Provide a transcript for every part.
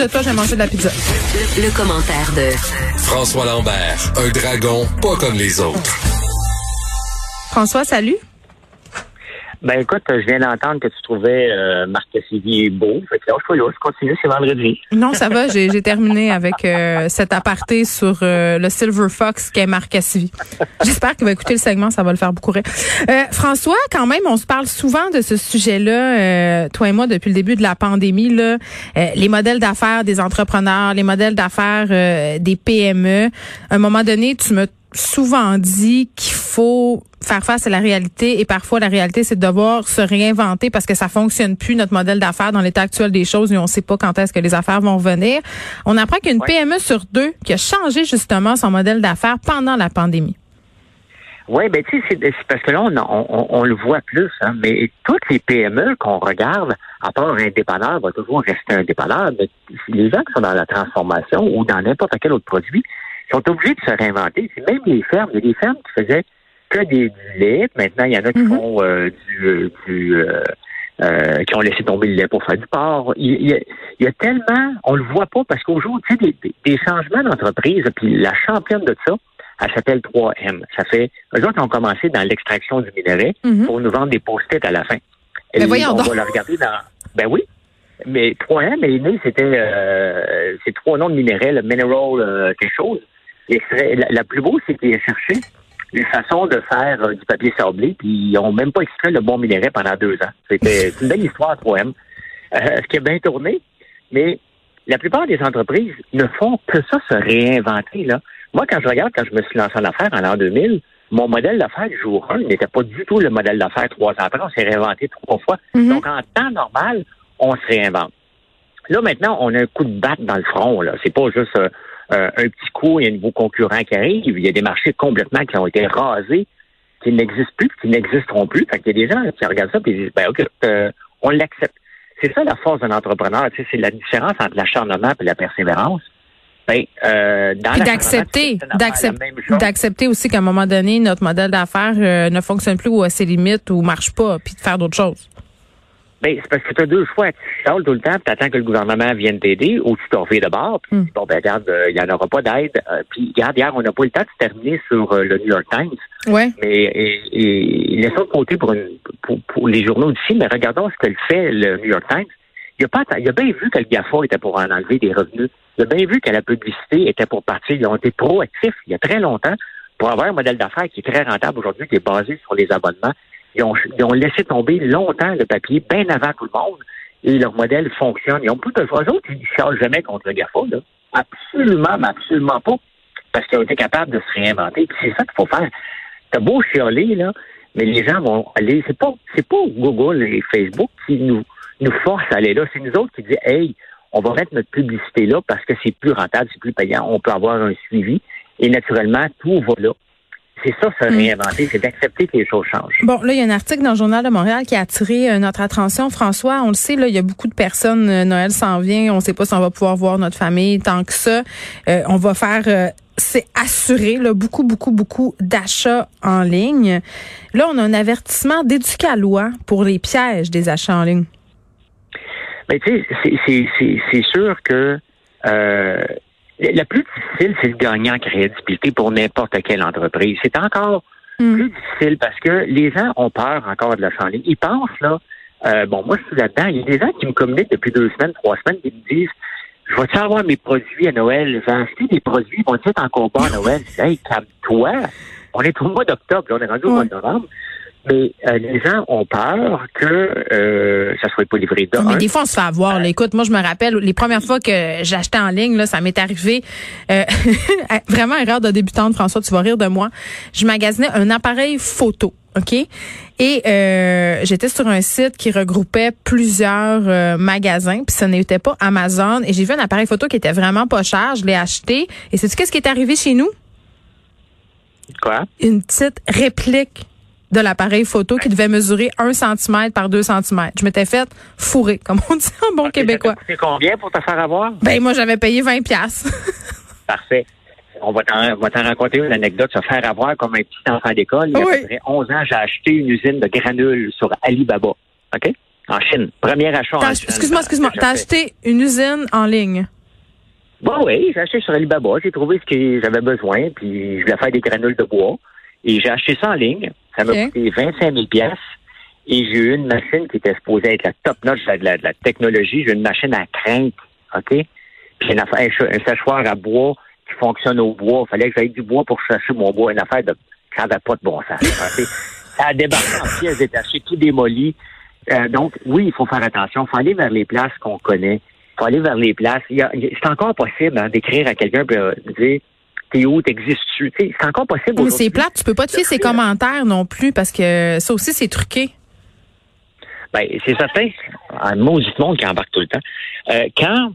de toi, je vais manger de la pizza. Le, commentaire de François Lambert, un dragon pas comme les autres. François, salut. Ben écoute, je viens d'entendre que tu trouvais euh, Marc Cassivi beau. Fait que là, je, je continue, c'est vendredi. Non, ça va, j'ai terminé avec euh, cet aparté sur euh, le Silver Fox qui est Marc Cassivi. J'espère qu'il va écouter le segment, ça va le faire beaucoup rire. Euh, François, quand même, on se parle souvent de ce sujet-là, toi et moi, depuis le début de la pandémie, là, les modèles d'affaires des entrepreneurs, les modèles d'affaires des PME. À un moment donné, tu me souvent dit qu'il faut faire face à la réalité et parfois la réalité c'est de devoir se réinventer parce que ça fonctionne plus notre modèle d'affaires dans l'état actuel des choses et on sait pas quand est-ce que les affaires vont venir. On apprend qu'une PME sur deux qui a changé justement son modèle d'affaires pendant la pandémie. Oui, ben tu sais, c'est parce que là, on, le voit plus, hein, mais toutes les PME qu'on regarde, à part un dépanneur, va toujours rester un dépanneur, mais les gens qui sont dans la transformation ou dans n'importe quel autre produit, sont obligés de se réinventer. C'est même les fermes. Il y a des fermes qui faisaient que des, du lait. Maintenant, il y en a qui mhm. font euh, du, euh, du euh, euh, qui ont laissé tomber le lait pour faire du porc. Il, y a, tellement, on le voit pas parce qu'aujourd'hui, des, des, changements d'entreprise, puis la championne de ça, elle s'appelle 3M. Ça fait, eux autres ont commencé dans l'extraction du minerai mhm. pour nous vendre des post-it à la fin. Mais voyons on va le regarder dans, ben oui, mais 3M est né, c'était euh, c'est trois noms de minerais, le mineral quelque chose la, plus beau, c'est qu'ils ont cherché une façon de faire euh, du papier sablé, puis ils n'ont même pas extrait le bon minerai pendant deux ans. C'était une belle histoire, 3M. Euh, ce qui est bien tourné, mais la plupart des entreprises ne font que ça, se réinventer. Là. Moi, quand je regarde, quand je me suis lancé en affaires en l'an 2000, mon modèle d'affaires du jour 1 n'était pas du tout le modèle d'affaires trois ans après. On s'est réinventé trois fois. Mm-hmm. Donc, en temps normal, on se réinvente. Là, maintenant, on a un coup de batte dans le front. Là. C'est pas juste... Euh, un petit coup, il y a un nouveau concurrent qui arrive, il y a des marchés complètement qui ont été rasés, qui n'existent plus, qui n'existeront plus. Fait qu'il y a des gens qui regardent ça et disent, ben OK, euh, on l'accepte. C'est ça la force d'un entrepreneur, tu sais, c'est la différence entre l'acharnement et la persévérance. Ben, euh, d'accepter, d'accepter aussi qu'à un moment donné, notre modèle d'affaires euh, ne fonctionne plus ou à ses limites ou marche pas, puis de faire d'autres choses. Ben, c'est parce que tu as deux choix. Tu chiales tout le temps, tu attends que le gouvernement vienne t'aider, ou tu t'en fais de bord, puis hmm. bon, ben, regarde, il euh, n'y en aura pas d'aide. Euh, puis, regarde, hier, on n'a pas eu le temps de terminer sur euh, le New York Times. Ouais. Mais, et, et, laissons de côté pour, une, pour, pour, les journaux d'ici, mais regardons ce que fait le New York Times. Il a, pas, il a bien vu que le GAFA était pour en enlever des revenus. Il a bien vu que la publicité était pour partir. Ils ont été proactifs il y a très longtemps pour avoir un modèle d'affaires qui est très rentable aujourd'hui, qui est basé sur les abonnements. Ils ont, ils ont laissé tomber longtemps le papier, bien avant tout le monde, et leur modèle fonctionne. Ils ont plus de fois autres, ils ne chargent jamais contre le GAFA, là. Absolument, mais absolument pas. Parce qu'ils ont été capables de se réinventer. c'est ça qu'il faut faire. T'as beau chialer, là, mais les gens vont aller. C'est pas, c'est pas Google et Facebook qui nous, nous forcent à aller là. C'est nous autres qui disent, hey, on va mettre notre publicité là parce que c'est plus rentable, c'est plus payant. On peut avoir un suivi. Et naturellement, tout va là. C'est ça, se hmm. réinventer, c'est d'accepter que les choses changent. Bon, là, il y a un article dans le Journal de Montréal qui a attiré euh, notre attention. François, on le sait, là, il y a beaucoup de personnes, euh, Noël s'en vient, on ne sait pas si on va pouvoir voir notre famille tant que ça. Euh, on va faire c'est assuré là, beaucoup, beaucoup, beaucoup d'achats en ligne. Là, on a un avertissement d'éducalois pour les pièges des achats en ligne. Mais tu sais, c'est sûr que la plus difficile, c'est le gagnant en crédibilité pour n'importe quelle entreprise. C'est encore hmm. plus difficile parce que les gens ont peur encore de la en ligne. Ils pensent, là, euh, bon, moi, je suis là-dedans. Il y a des gens qui me communiquent depuis deux semaines, trois semaines, qui me disent, je vais-tu avoir mes produits à Noël? Je vais acheter des produits, ils vont être encore pas à Noël. hey, calme-toi. On est au mois d'octobre, on est rendu au mois de novembre. Mais euh, les gens ont peur que euh, ça soit pas livré de Mais des fois, on se fait avoir. Euh, écoute, moi, je me rappelle, les premières fois que j'achetais en ligne, là, ça m'est arrivé. Euh, vraiment erreur de débutante, François, tu vas rire de moi. Je magasinais un appareil photo. OK? Et euh, j'étais sur un site qui regroupait plusieurs magasins, puis ce n'était pas Amazon. Et j'ai vu un appareil photo qui était vraiment pas cher. Je l'ai acheté. Et sais-tu qu'est-ce qui est arrivé chez nous? Quoi? Une petite réplique de l'appareil photo qui devait mesurer 1 cm par 2 cm. Je m'étais fait fourrer, comme on dit en bon québécois. C'est combien pour te faire avoir? Ben, moi, j'avais payé 20 pièces. Parfait. On va t'en raconter une anecdote, se faire avoir comme un petit enfant d'école. Il y a 11 ans, j'ai acheté une usine de granules sur Alibaba. OK? En Chine. Premier achat en Chine. Excuse-moi, excuse-moi. T'as acheté une usine en ligne? Bon, oui, j'ai acheté sur Alibaba. J'ai trouvé ce que j'avais besoin, puis je voulais faire des granules de bois. Et j'ai acheté ça en ligne. Ça m'a coûté 25 000 pièces Et j'ai eu une machine qui était supposée être la top notch de la, de la technologie. J'ai une machine à crainte, OK? Puis une affaire, un, séchoir à bois qui fonctionne au bois. Il fallait que j'aille du bois pour chercher mon bois. Une affaire de... Ça n'avait pas de bon sens. OK? Ça a débarqué en pièces détachées, tout démoli. Euh, donc, oui, il faut faire attention. Il faut aller vers les places qu'on connaît. Il faut aller vers les places. C'est encore possible hein, d'écrire à quelqu'un et dire T'es où, t'existes-tu? C'est encore possible. Mais c'est plate, tu peux pas te fier ses commentaires non plus parce que ça aussi c'est truqué. Ben, c'est certain. Un maudit monde qui embarque tout le temps. Euh, quand,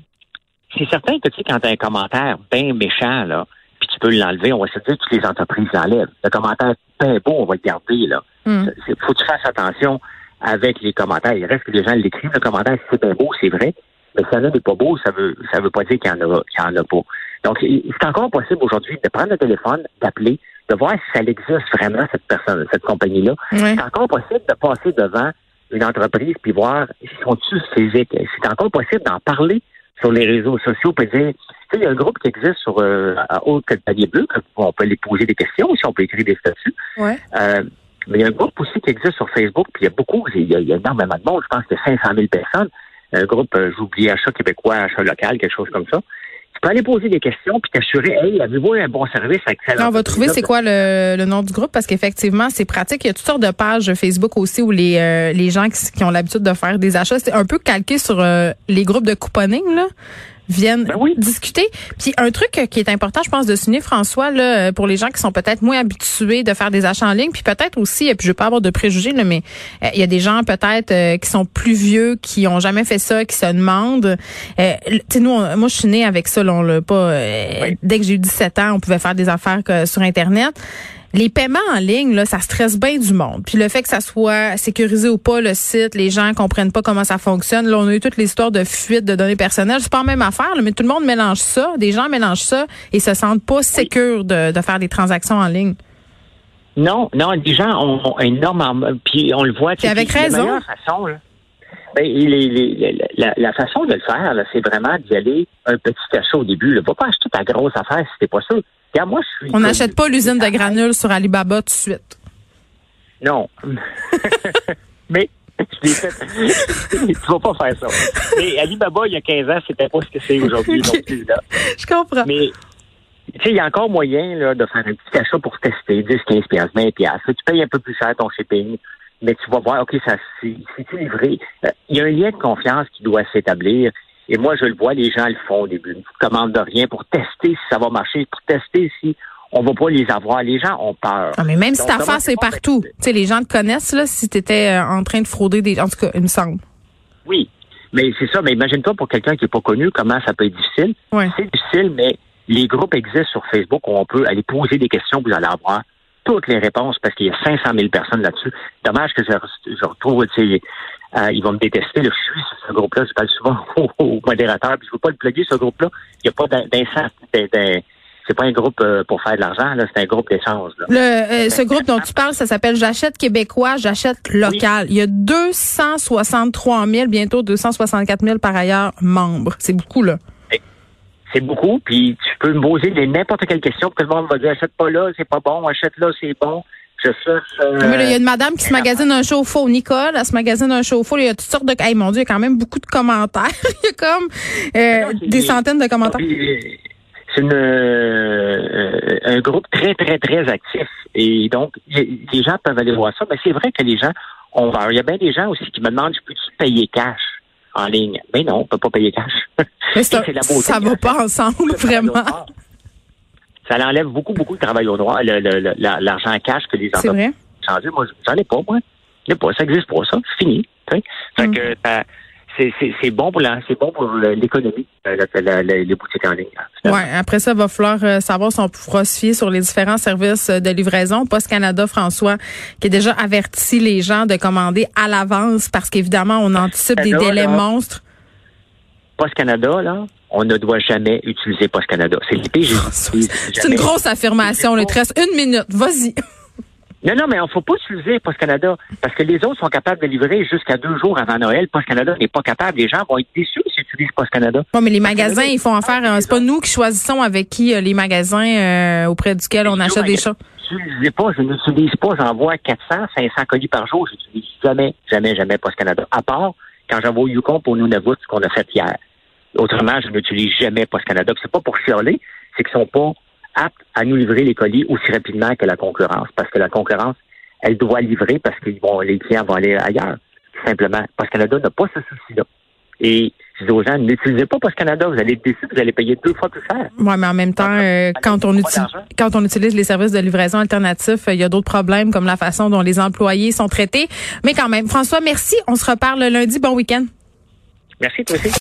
c'est certain que, tu sais, quand t'as un commentaire bien méchant, là, puis tu peux l'enlever, on va se dire que toutes les entreprises l'enlèvent. Le commentaire bien beau, on va le garder, là. Hmm. Faut que tu fasses attention avec les commentaires. Il reste que les gens l'écrivent, le commentaire, c'est bien beau, c'est vrai. Mais si ça n'est pas beau, ça veut, ça veut pas dire qu'il y en a, qu'il y en a pas. Donc, c'est encore possible aujourd'hui de prendre le téléphone, d'appeler, de voir si ça existe vraiment, cette personne, cette compagnie-là. Ouais. C'est encore possible de passer devant une entreprise puis voir si sont-ils physiques. C'est encore possible d'en parler sur les réseaux sociaux puis dire, tu sais, il y a un groupe qui existe sur euh, à haute que le palier bleu, on peut aller poser des questions aussi, on peut écrire des statuts. Ouais. Euh, mais il y a un groupe aussi qui existe sur Facebook, puis il y a beaucoup, il y a, il y a énormément de monde, je pense que 500 000 personnes. Un groupe, euh, j'oublie, achat québécois, achat local, quelque chose comme ça. Tu peux aller poser des questions puis t'assurer, hey, avez-vous un bon service avec celle Là, on va trouver c'est quoi le, le nom du groupe parce qu'effectivement, c'est pratique. Il y a toutes sortes de pages Facebook aussi où les, euh, les gens qui, qui ont l'habitude de faire des achats, c'est un peu calqué sur euh, les groupes de couponing, là viennent Ben oui. discuter. Puis un truc euh, qui est important, je pense, de souligner, François, là, euh, pour les gens qui sont peut-être moins habitués de faire des achats en ligne, puis peut-être aussi, et puis je veux pas avoir de préjugés, là, mais euh, il y a des gens peut-être euh, qui sont plus vieux, qui ont jamais fait ça, qui se demandent. Euh, tu sais, nous, on- moi, je suis née avec ça, là, on l'a pas. euh, Oui. Dès que j'ai eu 17 ans, on pouvait faire des affaires que- sur Internet. Les paiements en ligne, là, ça stresse bien du monde. Puis le fait que ça soit sécurisé ou pas le site, les gens comprennent pas comment ça fonctionne. Là, on a eu toute l'histoire de fuite de données personnelles. C'est pas la même affaire, là, mais tout le monde mélange ça. Des gens mélangent ça et se sentent pas sécures de, de faire des transactions en ligne. Non, non, les gens ont, ont énormément. Puis on le voit. Puis avec raison. La meilleure façon, là, ben, la, la façon de le faire, c'est vraiment d'y aller un petit achat au début. Là. Va pas acheter ta grosse affaire si t'es pas sûr. Moi, je suis. On n'achète pas l'usine de granules sur Alibaba tout de suite. Non. Mais. Je l'ai fait. tu vas pas faire ça. Mais Alibaba, il y a 15 ans, c'était pas ce que c'est aujourd'hui non plus. Là. Je comprends. Mais, tu sais, il y a encore moyen là, de faire un petit achat pour tester, 10, 15 piastres, 20 piastres. Tu payes un peu plus cher ton shipping, mais tu vas voir, OK, ça c'est c'est-tu livré? Euh, Il y a un lien de confiance qui doit s'établir. Et moi, je le vois, les gens le font au début. Ils ne commandent de rien pour tester si ça va marcher, pour tester si on va pas les avoir. Les gens ont peur. Ah, mais même si ta c'est pas partout. Tu sais, les gens te connaissent, là, si tu étais en train de frauder des. En tout cas, il me semble. Oui, mais c'est ça. Mais imagine-toi pour quelqu'un qui n'est pas connu, comment ça peut être difficile? Ouais. C'est difficile, mais les groupes existent sur Facebook où on peut aller poser des questions, vous allez avoir toutes les réponses parce qu'il y a 500 000 personnes là-dessus. Dommage que je, je retrouve, tu sais, euh, ils vont me détester. Là, je suis sur ce groupe-là, je parle souvent au, au modérateur, puis je veux pas le plugger, ce groupe-là. Il n'y a pas d'in- d'incendie. d'in- d'in- C'est pas un groupe euh, pour faire de l'argent, là, c'est un groupe d'échange. euh, ce groupe dont tu parles, ça s'appelle J'achète québécois, j'achète local. Il y a 263 000, bientôt 264 000 par ailleurs membres. C'est beaucoup, là. C'est beaucoup, puis tu peux me poser n'importe quelle question, puis tout le monde va dire achète pas là, c'est pas bon, achète là, c'est bon. Je cherche. euh, il y a une madame qui se magasine un chauffe-eau. Nicole, elle se magasine un chauffe-eau. Il y a toutes sortes de... Hey, mon Dieu, il y a quand même beaucoup de commentaires. il y a comme euh, Non, des centaines de commentaires. Euh, C'est euh, un groupe très, très, très actif. Et donc, les gens peuvent aller voir ça. Mais c'est vrai que les gens ont peur. Il y a bien des gens aussi qui me demandent, je peux-tu payer cash? En ligne? Ben non, on peut pas payer cash. Mais c'est la ça va pas ensemble, vraiment. Ça enlève beaucoup, beaucoup de travail au noir, l'argent cash que les C'est entreprises vrai. Moi, j'en ai pas, moi. J'en ai pas. Ça existe pas, ça. C'est fini. Fait Mm. que, ça- c'est, bon pour la, c'est bon pour le- l'économie, euh, les boutiques en ligne. Ouais, après ça, il va falloir euh, savoir si on pourra se fier sur les différents services euh, de livraison. Post Canada, François, qui a déjà averti les gens de commander à l'avance parce qu'évidemment, on anticipe des délais là. monstres. Post Canada, là, on ne doit jamais utiliser Post Canada. C'est j'ai C'est une grosse affirmation. te reste une minute. Vas-y. Non, non, mais il ne faut pas utiliser Post Canada parce que les autres sont capables de livrer jusqu'à deux jours avant Noël. Post Canada n'est pas capable. Les gens vont être déçus s'ils utilisent Post Canada. Bon, mais les magasins, ils font affaire. Euh, c'est pas nous qui choisissons avec qui euh, les magasins euh, auprès duquel on achète des chats. Je pas, je n'utilise pas. J'envoie 400, 500 colis par jour. Je n'utilise jamais, jamais, jamais Post Canada. À part quand j'envoie au Yukon pour nous Nunavut, ce qu'on a fait hier. Autrement, je n'utilise jamais Post Canada. C'est pas pour chialer, c'est qu'ils sont pas aptes à nous livrer les colis aussi rapidement que la concurrence. Parce que la concurrence, elle doit livrer parce que vont, les clients vont aller ailleurs. Simplement. Post Canada n'a pas ce souci-là. Et je dis aux gens, n'utilisez pas Post Canada, vous allez être déçus, vous allez payer deux fois plus cher. Oui, mais en même temps, euh, quand, on utilise, quand on utilise les services de livraison alternatifs, il y a d'autres problèmes comme la façon dont les employés sont traités. Mais quand même, François, merci. On se reparle lundi. Bon week-end. Merci, toi aussi.